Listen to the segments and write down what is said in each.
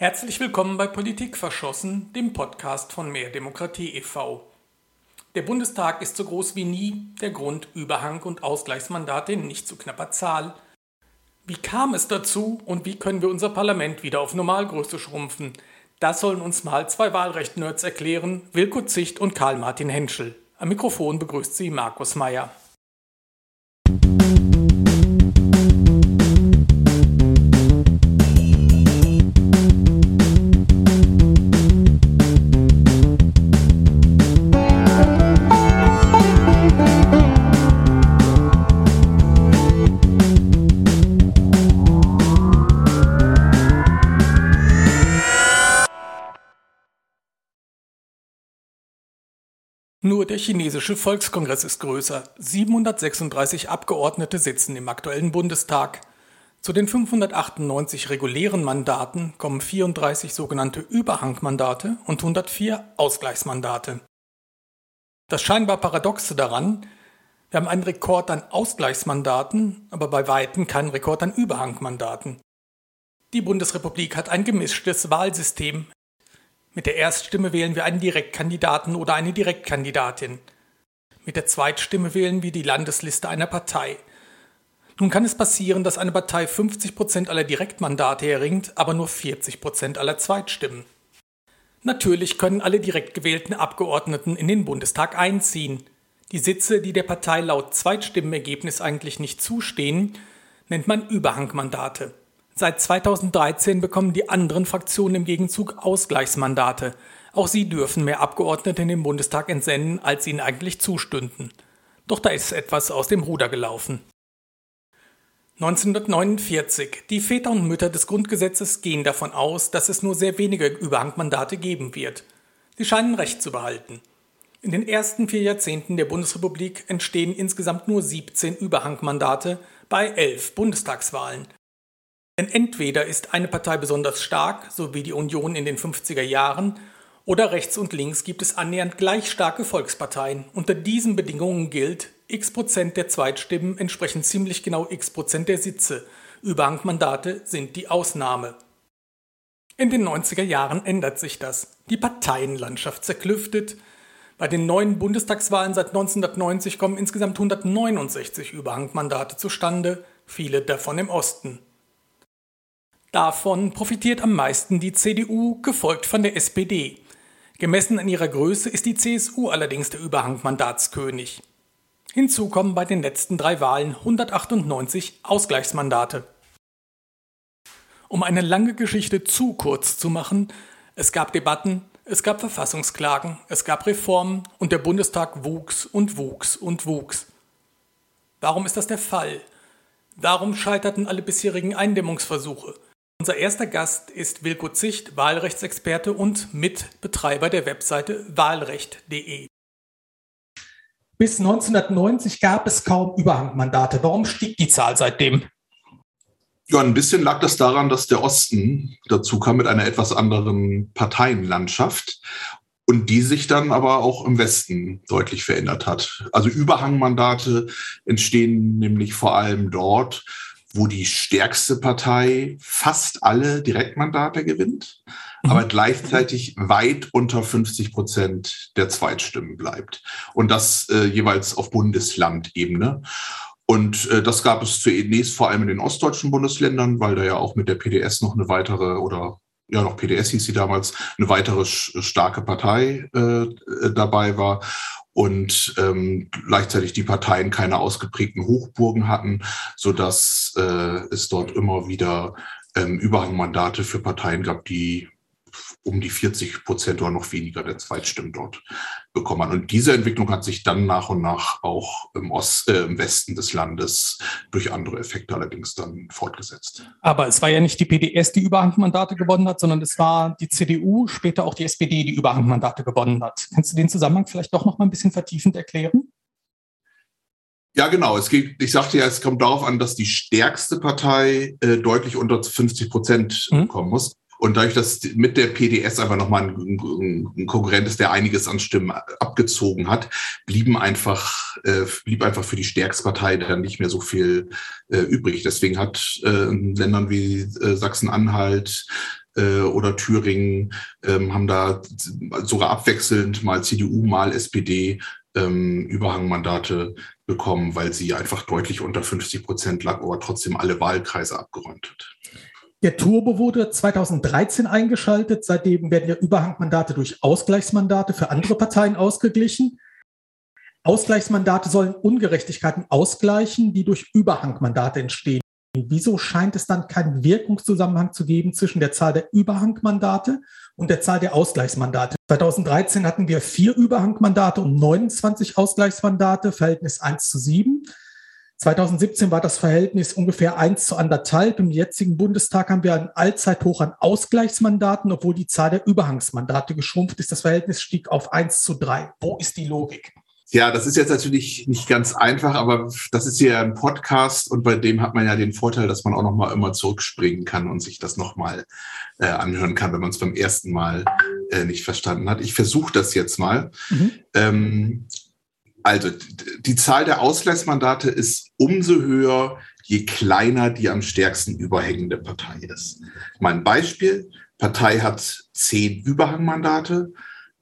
Herzlich willkommen bei Politik verschossen, dem Podcast von Mehr Demokratie e.V. Der Bundestag ist so groß wie nie, der Grund Überhang und Ausgleichsmandate in nicht zu knapper Zahl. Wie kam es dazu und wie können wir unser Parlament wieder auf Normalgröße schrumpfen? Das sollen uns mal zwei Wahlrecht-Nerds erklären, Wilko Zicht und Karl-Martin Henschel. Am Mikrofon begrüßt sie Markus Meyer. Nur der chinesische Volkskongress ist größer. 736 Abgeordnete sitzen im aktuellen Bundestag. Zu den 598 regulären Mandaten kommen 34 sogenannte Überhangmandate und 104 Ausgleichsmandate. Das scheinbar Paradoxe daran, wir haben einen Rekord an Ausgleichsmandaten, aber bei weitem keinen Rekord an Überhangmandaten. Die Bundesrepublik hat ein gemischtes Wahlsystem, mit der Erststimme wählen wir einen Direktkandidaten oder eine Direktkandidatin. Mit der Zweitstimme wählen wir die Landesliste einer Partei. Nun kann es passieren, dass eine Partei 50% aller Direktmandate erringt, aber nur 40% aller Zweitstimmen. Natürlich können alle direkt gewählten Abgeordneten in den Bundestag einziehen. Die Sitze, die der Partei laut Zweitstimmenergebnis eigentlich nicht zustehen, nennt man Überhangmandate. Seit 2013 bekommen die anderen Fraktionen im Gegenzug Ausgleichsmandate. Auch sie dürfen mehr Abgeordnete in den Bundestag entsenden, als ihnen eigentlich zustünden. Doch da ist etwas aus dem Ruder gelaufen. 1949. Die Väter und Mütter des Grundgesetzes gehen davon aus, dass es nur sehr wenige Überhangmandate geben wird. Sie scheinen Recht zu behalten. In den ersten vier Jahrzehnten der Bundesrepublik entstehen insgesamt nur 17 Überhangmandate bei elf Bundestagswahlen. Denn entweder ist eine Partei besonders stark, so wie die Union in den 50er Jahren, oder rechts und links gibt es annähernd gleich starke Volksparteien. Unter diesen Bedingungen gilt, x Prozent der Zweitstimmen entsprechen ziemlich genau x Prozent der Sitze. Überhangmandate sind die Ausnahme. In den 90er Jahren ändert sich das. Die Parteienlandschaft zerklüftet. Bei den neuen Bundestagswahlen seit 1990 kommen insgesamt 169 Überhangmandate zustande, viele davon im Osten. Davon profitiert am meisten die CDU, gefolgt von der SPD. Gemessen an ihrer Größe ist die CSU allerdings der Überhangmandatskönig. Hinzu kommen bei den letzten drei Wahlen 198 Ausgleichsmandate. Um eine lange Geschichte zu kurz zu machen, es gab Debatten, es gab Verfassungsklagen, es gab Reformen und der Bundestag wuchs und wuchs und wuchs. Warum ist das der Fall? Warum scheiterten alle bisherigen Eindämmungsversuche? Unser erster Gast ist Wilko Zicht, Wahlrechtsexperte und Mitbetreiber der Webseite wahlrecht.de. Bis 1990 gab es kaum Überhangmandate. Warum stieg die Zahl seitdem? Ja, ein bisschen lag das daran, dass der Osten dazu kam mit einer etwas anderen Parteienlandschaft und die sich dann aber auch im Westen deutlich verändert hat. Also Überhangmandate entstehen nämlich vor allem dort, wo die stärkste Partei fast alle Direktmandate gewinnt, mhm. aber gleichzeitig weit unter 50 Prozent der Zweitstimmen bleibt. Und das äh, jeweils auf Bundeslandebene. Und äh, das gab es zunächst vor allem in den ostdeutschen Bundesländern, weil da ja auch mit der PDS noch eine weitere oder ja noch PDS hieß sie damals, eine weitere starke Partei äh, dabei war und ähm, gleichzeitig die Parteien keine ausgeprägten Hochburgen hatten, so dass äh, es dort immer wieder ähm, Überhangmandate für Parteien gab, die um die 40 Prozent oder noch weniger der Zweitstimmen dort bekommen hat. Und diese Entwicklung hat sich dann nach und nach auch im, Ost, äh, im Westen des Landes durch andere Effekte allerdings dann fortgesetzt. Aber es war ja nicht die PDS, die Überhangmandate gewonnen hat, sondern es war die CDU, später auch die SPD, die Überhangmandate gewonnen hat. Kannst du den Zusammenhang vielleicht doch noch mal ein bisschen vertiefend erklären? Ja, genau. Es geht, ich sagte ja, es kommt darauf an, dass die stärkste Partei äh, deutlich unter 50 Prozent mhm. kommen muss. Und dadurch, dass mit der PDS einfach nochmal ein, ein Konkurrent ist, der einiges an Stimmen abgezogen hat, blieben einfach, äh, blieb einfach für die Stärkspartei dann nicht mehr so viel äh, übrig. Deswegen hat äh, in Ländern wie äh, Sachsen-Anhalt, äh, oder Thüringen ähm, haben da sogar abwechselnd mal CDU, mal SPD ähm, Überhangmandate bekommen, weil sie einfach deutlich unter 50 Prozent lag, aber trotzdem alle Wahlkreise abgeräumt hat. Der Turbo wurde 2013 eingeschaltet. Seitdem werden ja Überhangmandate durch Ausgleichsmandate für andere Parteien ausgeglichen. Ausgleichsmandate sollen Ungerechtigkeiten ausgleichen, die durch Überhangmandate entstehen. Wieso scheint es dann keinen Wirkungszusammenhang zu geben zwischen der Zahl der Überhangmandate und der Zahl der Ausgleichsmandate? 2013 hatten wir vier Überhangmandate und 29 Ausgleichsmandate, Verhältnis 1 zu 7. 2017 war das Verhältnis ungefähr 1 zu anderthalb. Im jetzigen Bundestag haben wir ein Allzeithoch an Ausgleichsmandaten, obwohl die Zahl der Überhangsmandate geschrumpft ist. Das Verhältnis stieg auf 1 zu 3. Wo ist die Logik? Ja, das ist jetzt natürlich nicht ganz einfach, aber das ist hier ein Podcast und bei dem hat man ja den Vorteil, dass man auch noch mal immer zurückspringen kann und sich das noch mal äh, anhören kann, wenn man es beim ersten Mal äh, nicht verstanden hat. Ich versuche das jetzt mal. Mhm. Ähm, also die Zahl der Ausgleichsmandate ist umso höher, je kleiner die am stärksten überhängende Partei ist. Mein Beispiel, Partei hat zehn Überhangmandate,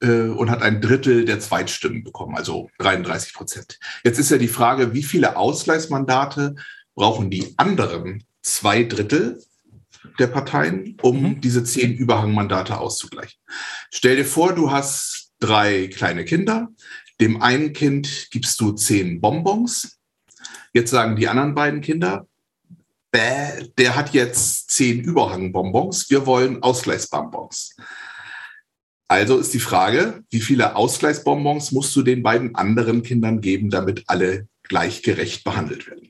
äh, und hat ein Drittel der Zweitstimmen bekommen, also 33 Prozent. Jetzt ist ja die Frage, wie viele Ausgleichsmandate brauchen die anderen zwei Drittel der Parteien, um mhm. diese zehn Überhangmandate auszugleichen? Stell dir vor, du hast drei kleine Kinder. Dem einen Kind gibst du zehn Bonbons. Jetzt sagen die anderen beiden Kinder, bäh, der hat jetzt zehn Überhangbonbons. Wir wollen Ausgleichsbonbons. Also ist die Frage, wie viele Ausgleichsbonbons musst du den beiden anderen Kindern geben, damit alle gleichgerecht behandelt werden?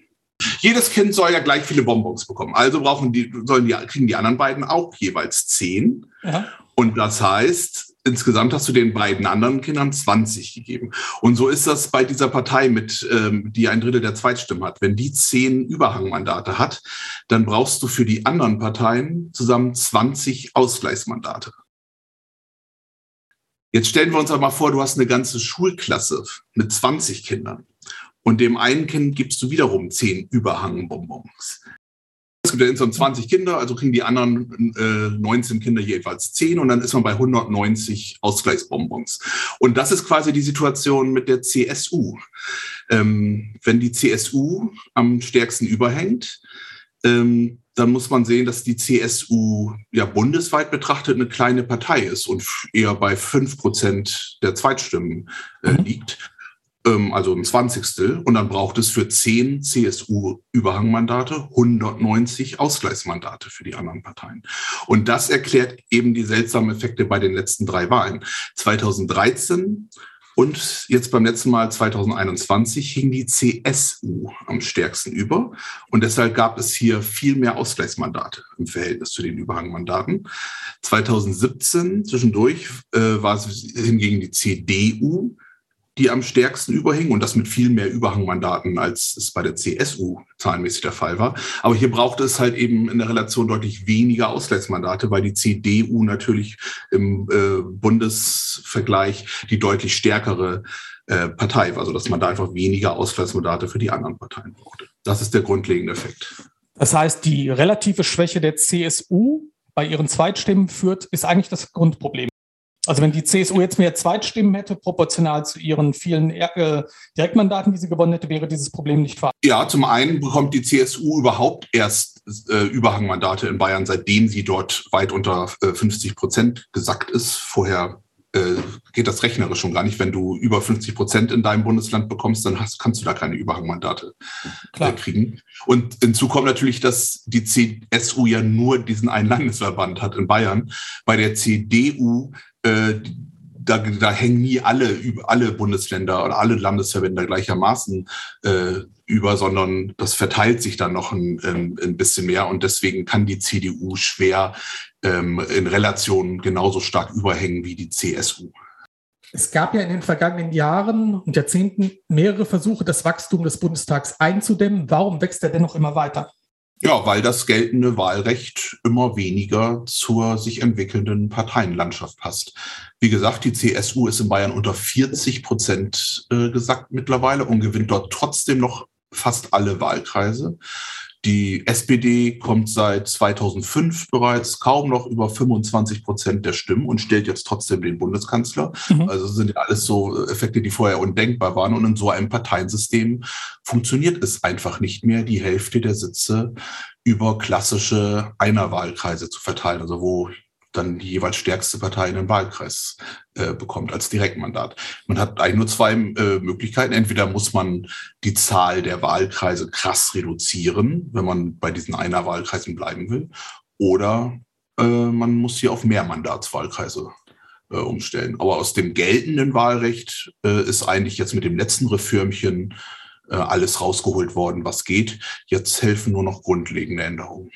Jedes Kind soll ja gleich viele Bonbons bekommen. Also brauchen die, sollen die, kriegen die anderen beiden auch jeweils zehn. Ja. Und das heißt, insgesamt hast du den beiden anderen Kindern 20 gegeben. Und so ist das bei dieser Partei mit, ähm, die ein Drittel der Zweitstimmen hat. Wenn die zehn Überhangmandate hat, dann brauchst du für die anderen Parteien zusammen 20 Ausgleichsmandate. Jetzt stellen wir uns aber mal vor, du hast eine ganze Schulklasse mit 20 Kindern und dem einen Kind gibst du wiederum 10 Überhangbonbons. Gibt ja insgesamt 20 Kinder, also kriegen die anderen äh, 19 Kinder jeweils 10 und dann ist man bei 190 Ausgleichsbonbons. Und das ist quasi die Situation mit der CSU. Ähm, wenn die CSU am stärksten überhängt, ähm, dann muss man sehen, dass die CSU ja bundesweit betrachtet eine kleine Partei ist und eher bei fünf Prozent der Zweitstimmen äh, mhm. liegt, also ein Zwanzigstel. Und dann braucht es für zehn CSU-Überhangmandate 190 Ausgleichsmandate für die anderen Parteien. Und das erklärt eben die seltsamen Effekte bei den letzten drei Wahlen. 2013 und jetzt beim letzten Mal 2021 hing die CSU am stärksten über. Und deshalb gab es hier viel mehr Ausgleichsmandate im Verhältnis zu den Überhangmandaten. 2017 zwischendurch äh, war es hingegen die CDU, die am stärksten überhing und das mit viel mehr Überhangmandaten, als es bei der CSU zahlenmäßig der Fall war. Aber hier brauchte es halt eben in der Relation deutlich weniger Ausgleichsmandate, weil die CDU natürlich im äh, Bundesvergleich die deutlich stärkere äh, Partei war, sodass man da einfach weniger Ausgleichsmandate für die anderen Parteien brauchte. Das ist der grundlegende Effekt. Das heißt, die relative Schwäche der CSU bei ihren Zweitstimmen führt, ist eigentlich das Grundproblem. Also wenn die CSU jetzt mehr Zweitstimmen hätte, proportional zu ihren vielen äh, Direktmandaten, die sie gewonnen hätte, wäre dieses Problem nicht vorhanden. Ja, zum einen bekommt die CSU überhaupt erst äh, Überhangmandate in Bayern, seitdem sie dort weit unter äh, 50 Prozent gesackt ist. Vorher äh, geht das rechnerisch schon gar nicht. Wenn du über 50 Prozent in deinem Bundesland bekommst, dann hast, kannst du da keine Überhangmandate äh, kriegen. Und hinzu kommt natürlich, dass die CSU ja nur diesen einen Landesverband hat in Bayern. Bei der CDU äh, da, da hängen nie alle, alle Bundesländer oder alle Landesverbände gleichermaßen äh, über, sondern das verteilt sich dann noch ein, ein, bisschen mehr und deswegen kann die CDU schwer ähm, in Relation genauso stark überhängen wie die CSU. Es gab ja in den vergangenen Jahren und Jahrzehnten mehrere Versuche, das Wachstum des Bundestags einzudämmen. Warum wächst er dennoch immer weiter? Ja, weil das geltende Wahlrecht immer weniger zur sich entwickelnden Parteienlandschaft passt. Wie gesagt, die CSU ist in Bayern unter 40 Prozent äh, gesackt mittlerweile und gewinnt dort trotzdem noch fast alle Wahlkreise. Die SPD kommt seit 2005 bereits kaum noch über 25 Prozent der Stimmen und stellt jetzt trotzdem den Bundeskanzler. Mhm. Also sind ja alles so Effekte, die vorher undenkbar waren. Und in so einem Parteiensystem funktioniert es einfach nicht mehr, die Hälfte der Sitze über klassische Einerwahlkreise zu verteilen, also wo dann die jeweils stärkste Partei einen Wahlkreis äh, bekommt als Direktmandat. Man hat eigentlich nur zwei äh, Möglichkeiten. Entweder muss man die Zahl der Wahlkreise krass reduzieren, wenn man bei diesen Einerwahlkreisen bleiben will, oder äh, man muss hier auf Mehrmandatswahlkreise äh, umstellen. Aber aus dem geltenden Wahlrecht äh, ist eigentlich jetzt mit dem letzten Reformchen äh, alles rausgeholt worden, was geht. Jetzt helfen nur noch grundlegende Änderungen.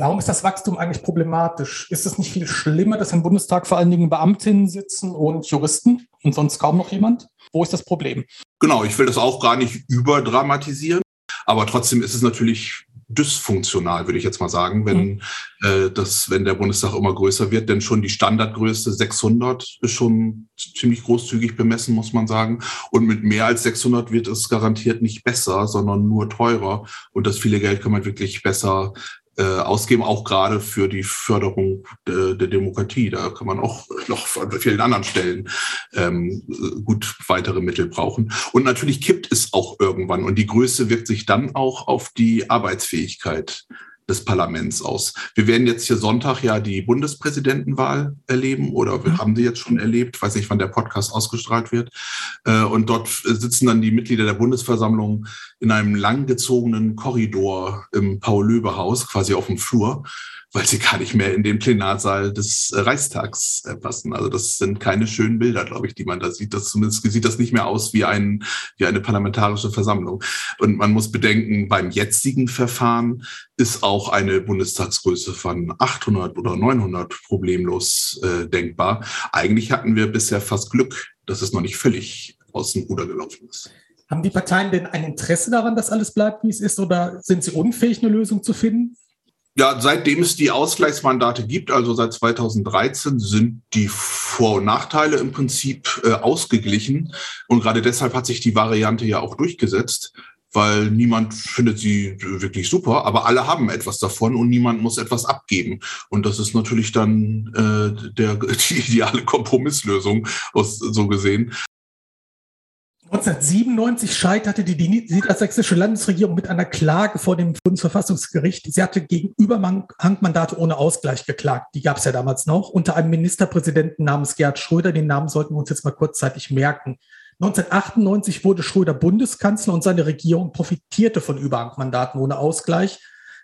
Warum ist das Wachstum eigentlich problematisch? Ist es nicht viel schlimmer, dass im Bundestag vor allen Dingen Beamtinnen sitzen und Juristen und sonst kaum noch jemand? Wo ist das Problem? Genau, ich will das auch gar nicht überdramatisieren, aber trotzdem ist es natürlich dysfunktional, würde ich jetzt mal sagen, wenn mhm. äh, das, wenn der Bundestag immer größer wird, denn schon die Standardgröße 600 ist schon ziemlich großzügig bemessen, muss man sagen. Und mit mehr als 600 wird es garantiert nicht besser, sondern nur teurer. Und das viele Geld kann man wirklich besser äh, ausgeben, auch gerade für die Förderung de, der Demokratie. Da kann man auch noch an vielen anderen Stellen ähm, gut weitere Mittel brauchen. Und natürlich kippt es auch irgendwann und die Größe wirkt sich dann auch auf die Arbeitsfähigkeit des Parlaments aus. Wir werden jetzt hier Sonntag ja die Bundespräsidentenwahl erleben oder wir mhm. haben sie jetzt schon erlebt. Ich weiß nicht, wann der Podcast ausgestrahlt wird. Äh, und dort sitzen dann die Mitglieder der Bundesversammlung in einem langgezogenen Korridor im Paul-Löbe-Haus, quasi auf dem Flur weil sie gar nicht mehr in den Plenarsaal des äh, Reichstags äh, passen. Also das sind keine schönen Bilder, glaube ich, die man da sieht. Das zumindest sieht das nicht mehr aus wie, ein, wie eine parlamentarische Versammlung. Und man muss bedenken, beim jetzigen Verfahren ist auch eine Bundestagsgröße von 800 oder 900 problemlos äh, denkbar. Eigentlich hatten wir bisher fast Glück, dass es noch nicht völlig aus dem Ruder gelaufen ist. Haben die Parteien denn ein Interesse daran, dass alles bleibt, wie es ist, oder sind sie unfähig, eine Lösung zu finden? Ja, seitdem es die Ausgleichsmandate gibt, also seit 2013, sind die Vor- und Nachteile im Prinzip äh, ausgeglichen. Und gerade deshalb hat sich die Variante ja auch durchgesetzt, weil niemand findet sie wirklich super, aber alle haben etwas davon und niemand muss etwas abgeben. Und das ist natürlich dann äh, der, die ideale Kompromisslösung aus so gesehen. 1997 scheiterte die niedersächsische Landesregierung mit einer Klage vor dem Bundesverfassungsgericht. Sie hatte gegen Überhangmandate ohne Ausgleich geklagt. Die gab es ja damals noch, unter einem Ministerpräsidenten namens Gerhard Schröder. Den Namen sollten wir uns jetzt mal kurzzeitig merken. 1998 wurde Schröder Bundeskanzler und seine Regierung profitierte von Überhangmandaten ohne Ausgleich.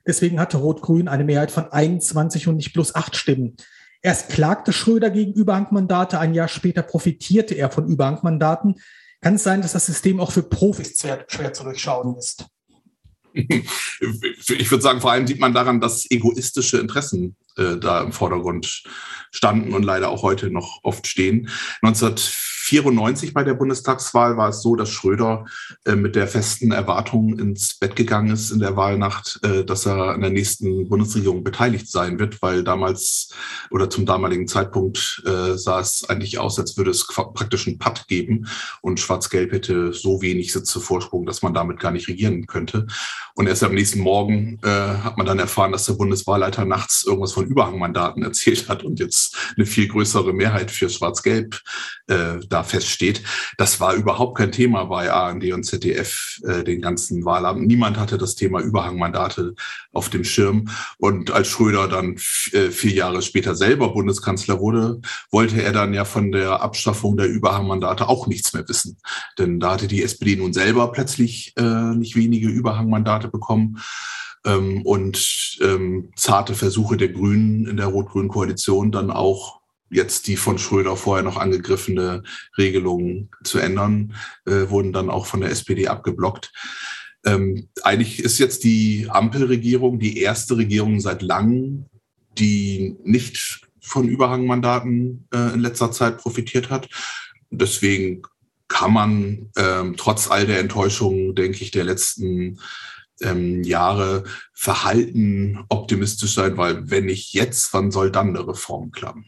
Deswegen hatte Rot-Grün eine Mehrheit von 21 und nicht bloß acht Stimmen. Erst klagte Schröder gegen Überhangmandate, ein Jahr später profitierte er von Überhangmandaten. Kann es sein, dass das System auch für Profis schwer, schwer zu durchschauen ist? Ich würde sagen, vor allem sieht man daran, dass egoistische Interessen äh, da im Vordergrund standen und leider auch heute noch oft stehen. 19 94 bei der Bundestagswahl war es so, dass Schröder äh, mit der festen Erwartung ins Bett gegangen ist in der Wahlnacht, äh, dass er an der nächsten Bundesregierung beteiligt sein wird, weil damals oder zum damaligen Zeitpunkt äh, sah es eigentlich aus, als würde es praktisch einen Patt geben und Schwarz-Gelb hätte so wenig Sitze Vorsprung, dass man damit gar nicht regieren könnte. Und erst am nächsten Morgen äh, hat man dann erfahren, dass der Bundeswahlleiter nachts irgendwas von Überhangmandaten erzählt hat und jetzt eine viel größere Mehrheit für Schwarz-Gelb äh, da feststeht. Das war überhaupt kein Thema bei ARD und ZDF, äh, den ganzen Wahlabend. Niemand hatte das Thema Überhangmandate auf dem Schirm. Und als Schröder dann äh, vier Jahre später selber Bundeskanzler wurde, wollte er dann ja von der Abschaffung der Überhangmandate auch nichts mehr wissen. Denn da hatte die SPD nun selber plötzlich äh, nicht wenige Überhangmandate bekommen. Ähm, und ähm, zarte Versuche der Grünen in der rot-grünen Koalition dann auch jetzt die von Schröder vorher noch angegriffene Regelungen zu ändern, äh, wurden dann auch von der SPD abgeblockt. Ähm, eigentlich ist jetzt die Ampelregierung die erste Regierung seit langem, die nicht von Überhangmandaten äh, in letzter Zeit profitiert hat. Deswegen kann man ähm, trotz all der Enttäuschungen, denke ich, der letzten ähm, Jahre verhalten optimistisch sein, weil wenn nicht jetzt, wann soll dann eine Reform klappen?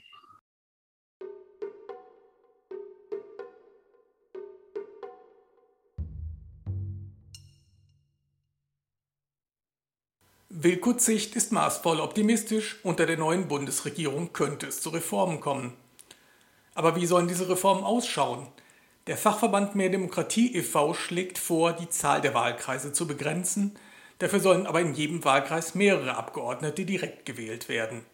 Wilkut Zicht ist maßvoll optimistisch, unter der neuen Bundesregierung könnte es zu Reformen kommen. Aber wie sollen diese Reformen ausschauen? Der Fachverband Mehr Demokratie e.V. schlägt vor, die Zahl der Wahlkreise zu begrenzen, dafür sollen aber in jedem Wahlkreis mehrere Abgeordnete direkt gewählt werden.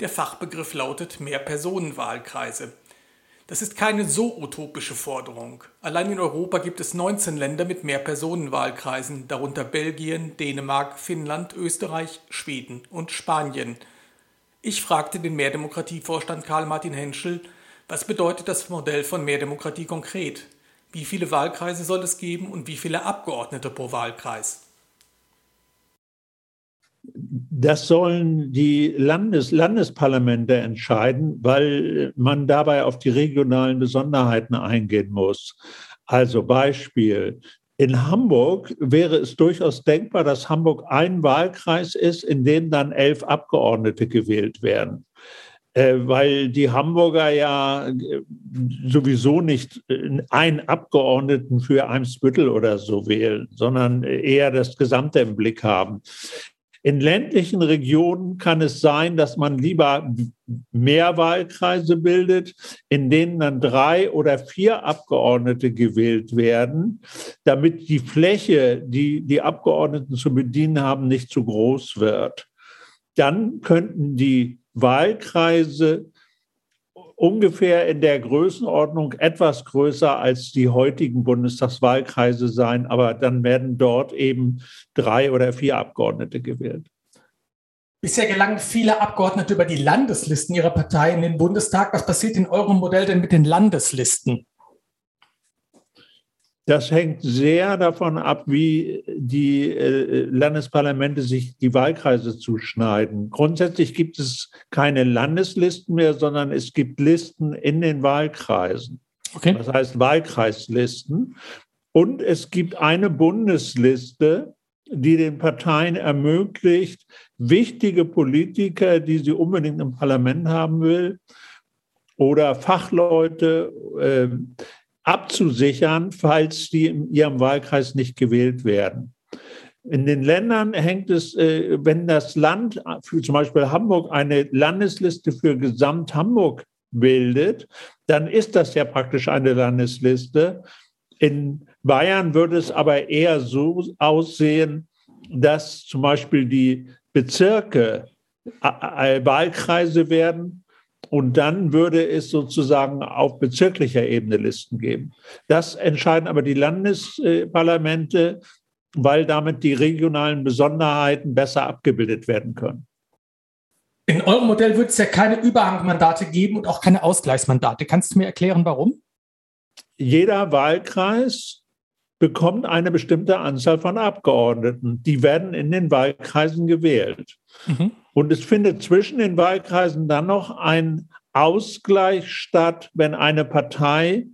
Der Fachbegriff lautet Mehrpersonenwahlkreise. Das ist keine so utopische Forderung. Allein in Europa gibt es 19 Länder mit Mehrpersonenwahlkreisen, darunter Belgien, Dänemark, Finnland, Österreich, Schweden und Spanien. Ich fragte den Mehrdemokratievorstand Karl-Martin Henschel, was bedeutet das Modell von Mehrdemokratie konkret? Wie viele Wahlkreise soll es geben und wie viele Abgeordnete pro Wahlkreis? Das sollen die Landes Landesparlamente entscheiden, weil man dabei auf die regionalen Besonderheiten eingehen muss. Also Beispiel. In Hamburg wäre es durchaus denkbar, dass Hamburg ein Wahlkreis ist, in dem dann elf Abgeordnete gewählt werden äh, weil die Hamburger ja äh, sowieso nicht äh, einen Abgeordneten für Eimsbüttel oder so wählen, sondern eher das Gesamte im Blick haben. In ländlichen Regionen kann es sein, dass man lieber mehr Wahlkreise bildet, in denen dann drei oder vier Abgeordnete gewählt werden, damit die Fläche, die die Abgeordneten zu bedienen haben, nicht zu groß wird. Dann könnten die Wahlkreise ungefähr in der Größenordnung etwas größer als die heutigen Bundestagswahlkreise sein, aber dann werden dort eben drei oder vier Abgeordnete gewählt. Bisher gelangen viele Abgeordnete über die Landeslisten ihrer Partei in den Bundestag. Was passiert in eurem Modell denn mit den Landeslisten? Das hängt sehr davon ab, wie die äh, Landesparlamente sich die Wahlkreise zuschneiden. Grundsätzlich gibt es keine Landeslisten mehr, sondern es gibt Listen in den Wahlkreisen. Okay. Das heißt Wahlkreislisten. Und es gibt eine Bundesliste, die den Parteien ermöglicht, wichtige Politiker, die sie unbedingt im Parlament haben will, oder Fachleute, äh, abzusichern, falls die in ihrem Wahlkreis nicht gewählt werden. In den Ländern hängt es, äh, wenn das Land, für zum Beispiel Hamburg, eine Landesliste für Gesamt-Hamburg bildet, dann ist das ja praktisch eine Landesliste. In Bayern würde es aber eher so aussehen, dass zum Beispiel die Bezirke Wahlkreise werden und dann würde es sozusagen auf bezirklicher Ebene Listen geben. Das entscheiden aber die Landesparlamente, weil damit die regionalen Besonderheiten besser abgebildet werden können. In eurem Modell wird es ja keine Überhangmandate geben und auch keine Ausgleichsmandate. Kannst du mir erklären, warum? Jeder Wahlkreis bekommt eine bestimmte Anzahl von Abgeordneten. Die werden in den Wahlkreisen gewählt. Mhm. Und es findet zwischen den Wahlkreisen dann noch ein Ausgleich statt, wenn eine Partei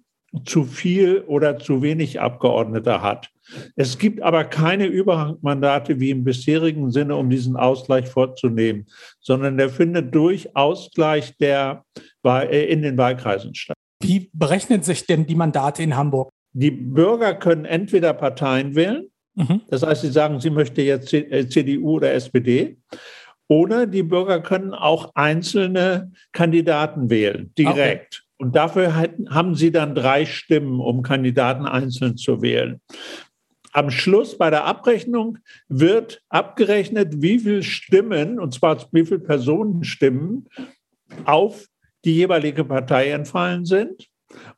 zu viel oder zu wenig Abgeordnete hat. Es gibt aber keine Überhangmandate wie im bisherigen Sinne, um diesen Ausgleich vorzunehmen, sondern der findet durch Ausgleich der, äh, in den Wahlkreisen statt. Wie berechnen sich denn die Mandate in Hamburg? Die Bürger können entweder Parteien wählen, mhm. das heißt, sie sagen, sie möchte jetzt CDU äh, oder SPD, oder die Bürger können auch einzelne Kandidaten wählen, direkt. Okay. Und dafür haben sie dann drei Stimmen, um Kandidaten einzeln zu wählen. Am Schluss bei der Abrechnung wird abgerechnet, wie viele Stimmen, und zwar wie viele Personenstimmen auf die jeweilige Partei entfallen sind.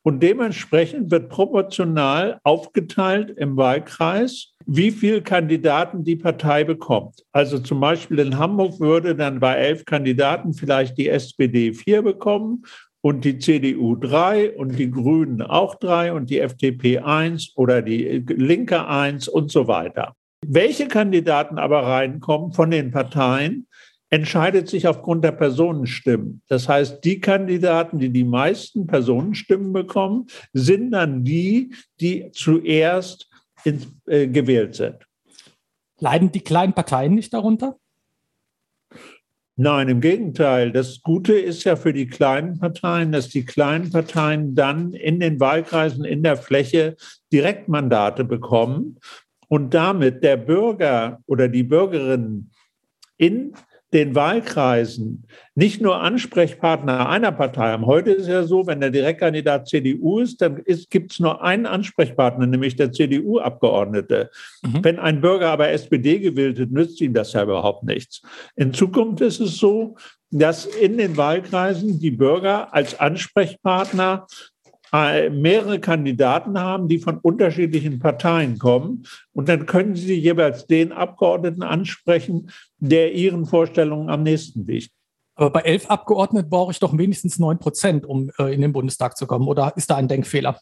Und dementsprechend wird proportional aufgeteilt im Wahlkreis, wie viele Kandidaten die Partei bekommt. Also zum Beispiel in Hamburg würde dann bei elf Kandidaten vielleicht die SPD vier bekommen und die CDU drei und die Grünen auch drei und die FDP eins oder die Linke eins und so weiter. Welche Kandidaten aber reinkommen von den Parteien, entscheidet sich aufgrund der Personenstimmen. Das heißt, die Kandidaten, die die meisten Personenstimmen bekommen, sind dann die, die zuerst in, äh, gewählt sind. Leiden die kleinen Parteien nicht darunter? Nein, im Gegenteil. Das Gute ist ja für die kleinen Parteien, dass die kleinen Parteien dann in den Wahlkreisen, in der Fläche Direktmandate bekommen und damit der Bürger oder die Bürgerinnen in den Wahlkreisen nicht nur Ansprechpartner einer Partei haben. Heute ist es ja so, wenn der Direktkandidat CDU ist, dann gibt es nur einen Ansprechpartner, nämlich der CDU-Abgeordnete. Mhm. Wenn ein Bürger aber SPD gewählt wird, nützt ihm das ja überhaupt nichts. In Zukunft ist es so, dass in den Wahlkreisen die Bürger als Ansprechpartner mehrere Kandidaten haben, die von unterschiedlichen Parteien kommen. Und dann können Sie jeweils den Abgeordneten ansprechen, der Ihren Vorstellungen am nächsten liegt. Aber bei elf Abgeordneten brauche ich doch wenigstens neun Prozent, um äh, in den Bundestag zu kommen. Oder ist da ein Denkfehler?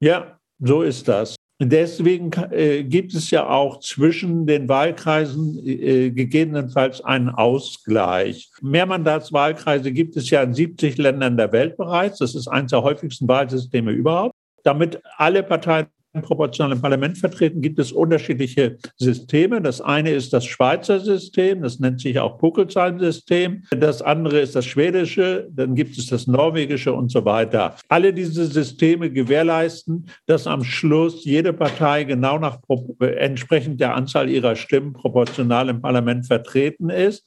Ja, so ist das. Deswegen äh, gibt es ja auch zwischen den Wahlkreisen äh, gegebenenfalls einen Ausgleich. Mehrmandatswahlkreise gibt es ja in 70 Ländern der Welt bereits. Das ist eines der häufigsten Wahlsysteme überhaupt. Damit alle Parteien proportional im Parlament vertreten, gibt es unterschiedliche Systeme. Das eine ist das Schweizer System, das nennt sich auch Puckelsheim-System. Das andere ist das schwedische, dann gibt es das norwegische und so weiter. Alle diese Systeme gewährleisten, dass am Schluss jede Partei genau nach entsprechend der Anzahl ihrer Stimmen proportional im Parlament vertreten ist.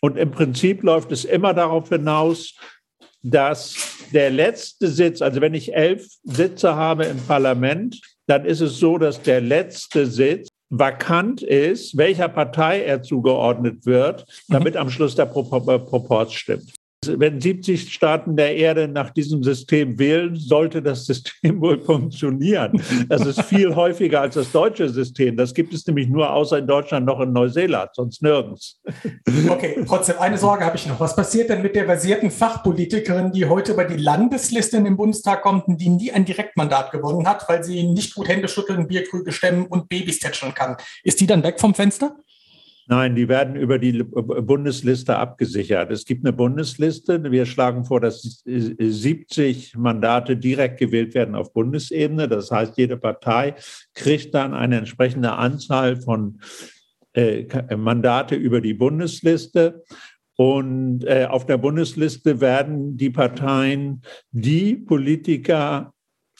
Und im Prinzip läuft es immer darauf hinaus, dass der letzte Sitz, also wenn ich elf Sitze habe im Parlament, dann ist es so, dass der letzte Sitz vakant ist, welcher Partei er zugeordnet wird, damit mhm. am Schluss der Proporz stimmt wenn 70 Staaten der Erde nach diesem System wählen, sollte das System wohl funktionieren. Das ist viel häufiger als das deutsche System. Das gibt es nämlich nur außer in Deutschland noch in Neuseeland, sonst nirgends. Okay, trotzdem eine Sorge habe ich noch. Was passiert denn mit der versierten Fachpolitikerin, die heute über die Landesliste in den Bundestag kommt und die nie ein Direktmandat gewonnen hat, weil sie nicht gut Hände schütteln, Bierkrüge stemmen und Babys tätscheln kann? Ist die dann weg vom Fenster? Nein, die werden über die Bundesliste abgesichert. Es gibt eine Bundesliste. Wir schlagen vor, dass 70 Mandate direkt gewählt werden auf Bundesebene. Das heißt, jede Partei kriegt dann eine entsprechende Anzahl von äh, Mandate über die Bundesliste. Und äh, auf der Bundesliste werden die Parteien die Politiker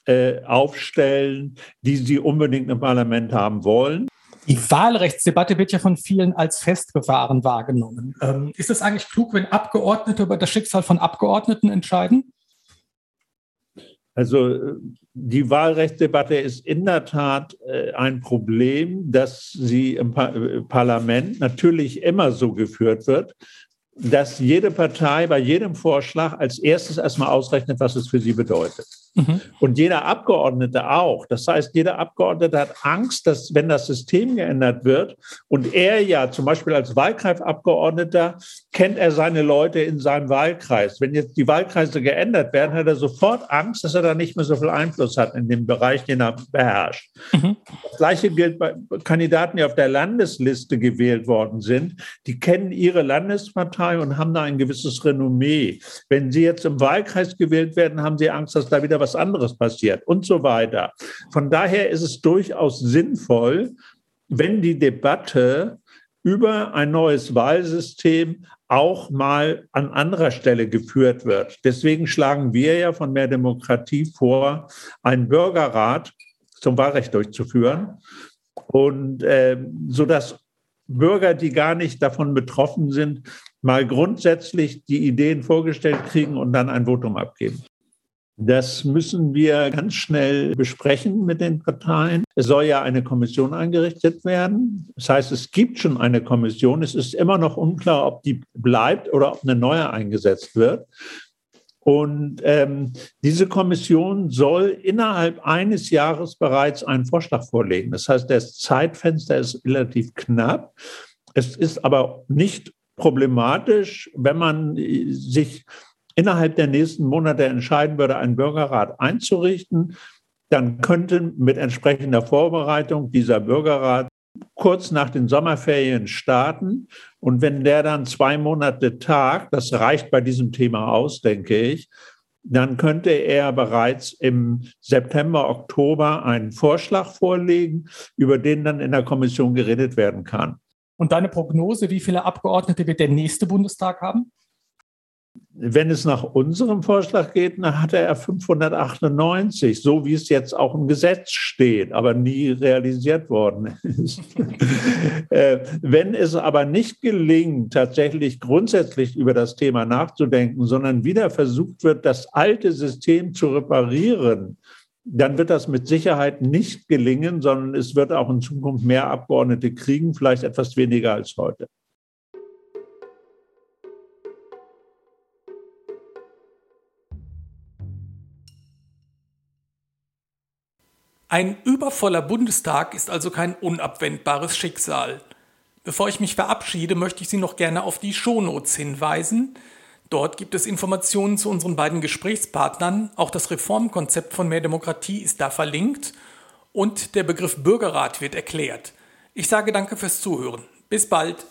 äh, aufstellen, die sie unbedingt im Parlament haben wollen. Die Wahlrechtsdebatte wird ja von vielen als festgefahren wahrgenommen. Ähm, ist es eigentlich klug, wenn Abgeordnete über das Schicksal von Abgeordneten entscheiden? Also die Wahlrechtsdebatte ist in der Tat äh, ein Problem, dass sie im äh, Parlament natürlich immer so geführt wird, dass jede Partei bei jedem Vorschlag als erstes erstmal ausrechnet, was es für sie bedeutet. Mhm. Und jeder Abgeordnete auch. Das heißt, jeder Abgeordnete hat Angst, dass wenn das System geändert wird und er ja zum Beispiel als Wahlkreisabgeordneter kennt er seine Leute in seinem Wahlkreis. Wenn jetzt die Wahlkreise geändert werden, hat er sofort Angst, dass er da nicht mehr so viel Einfluss hat in dem Bereich, den er beherrscht. Mhm. Das Gleiche gilt bei Kandidaten, die auf der Landesliste gewählt worden sind. Die kennen ihre Landespartei und haben da ein gewisses Renommee. Wenn sie jetzt im Wahlkreis gewählt werden, haben sie Angst, dass da wieder was was anderes passiert und so weiter. Von daher ist es durchaus sinnvoll, wenn die Debatte über ein neues Wahlsystem auch mal an anderer Stelle geführt wird. Deswegen schlagen wir ja von mehr Demokratie vor, einen Bürgerrat zum Wahlrecht durchzuführen und äh, so dass Bürger, die gar nicht davon betroffen sind, mal grundsätzlich die Ideen vorgestellt kriegen und dann ein Votum abgeben. Das müssen wir ganz schnell besprechen mit den Parteien. Es soll ja eine Kommission eingerichtet werden. Das heißt, es gibt schon eine Kommission. Es ist immer noch unklar, ob die bleibt oder ob eine neue eingesetzt wird. Und ähm, diese Kommission soll innerhalb eines Jahres bereits einen Vorschlag vorlegen. Das heißt, das Zeitfenster ist relativ knapp. Es ist aber nicht problematisch, wenn man sich innerhalb der nächsten Monate entscheiden würde, einen Bürgerrat einzurichten, dann könnte mit entsprechender Vorbereitung dieser Bürgerrat kurz nach den Sommerferien starten. Und wenn der dann zwei Monate tagt, das reicht bei diesem Thema aus, denke ich, dann könnte er bereits im September, Oktober einen Vorschlag vorlegen, über den dann in der Kommission geredet werden kann. Und deine Prognose, wie viele Abgeordnete wird der nächste Bundestag haben? Wenn es nach unserem Vorschlag geht, dann hatte er 598, so wie es jetzt auch im Gesetz steht, aber nie realisiert worden ist. Äh, wenn es aber nicht gelingt, tatsächlich grundsätzlich über das Thema nachzudenken, sondern wieder versucht wird, das alte System zu reparieren, dann wird das mit Sicherheit nicht gelingen, sondern es wird auch in Zukunft mehr Abgeordnete kriegen, vielleicht etwas weniger als heute. Ein übervoller Bundestag ist also kein unabwendbares Schicksal. Bevor ich mich verabschiede, möchte ich Sie noch gerne auf die Shownotes hinweisen. Dort gibt es Informationen zu unseren beiden Gesprächspartnern. Auch das Reformkonzept von Mehr Demokratie ist da verlinkt und der Begriff Bürgerrat wird erklärt. Ich sage danke fürs Zuhören. Bis bald.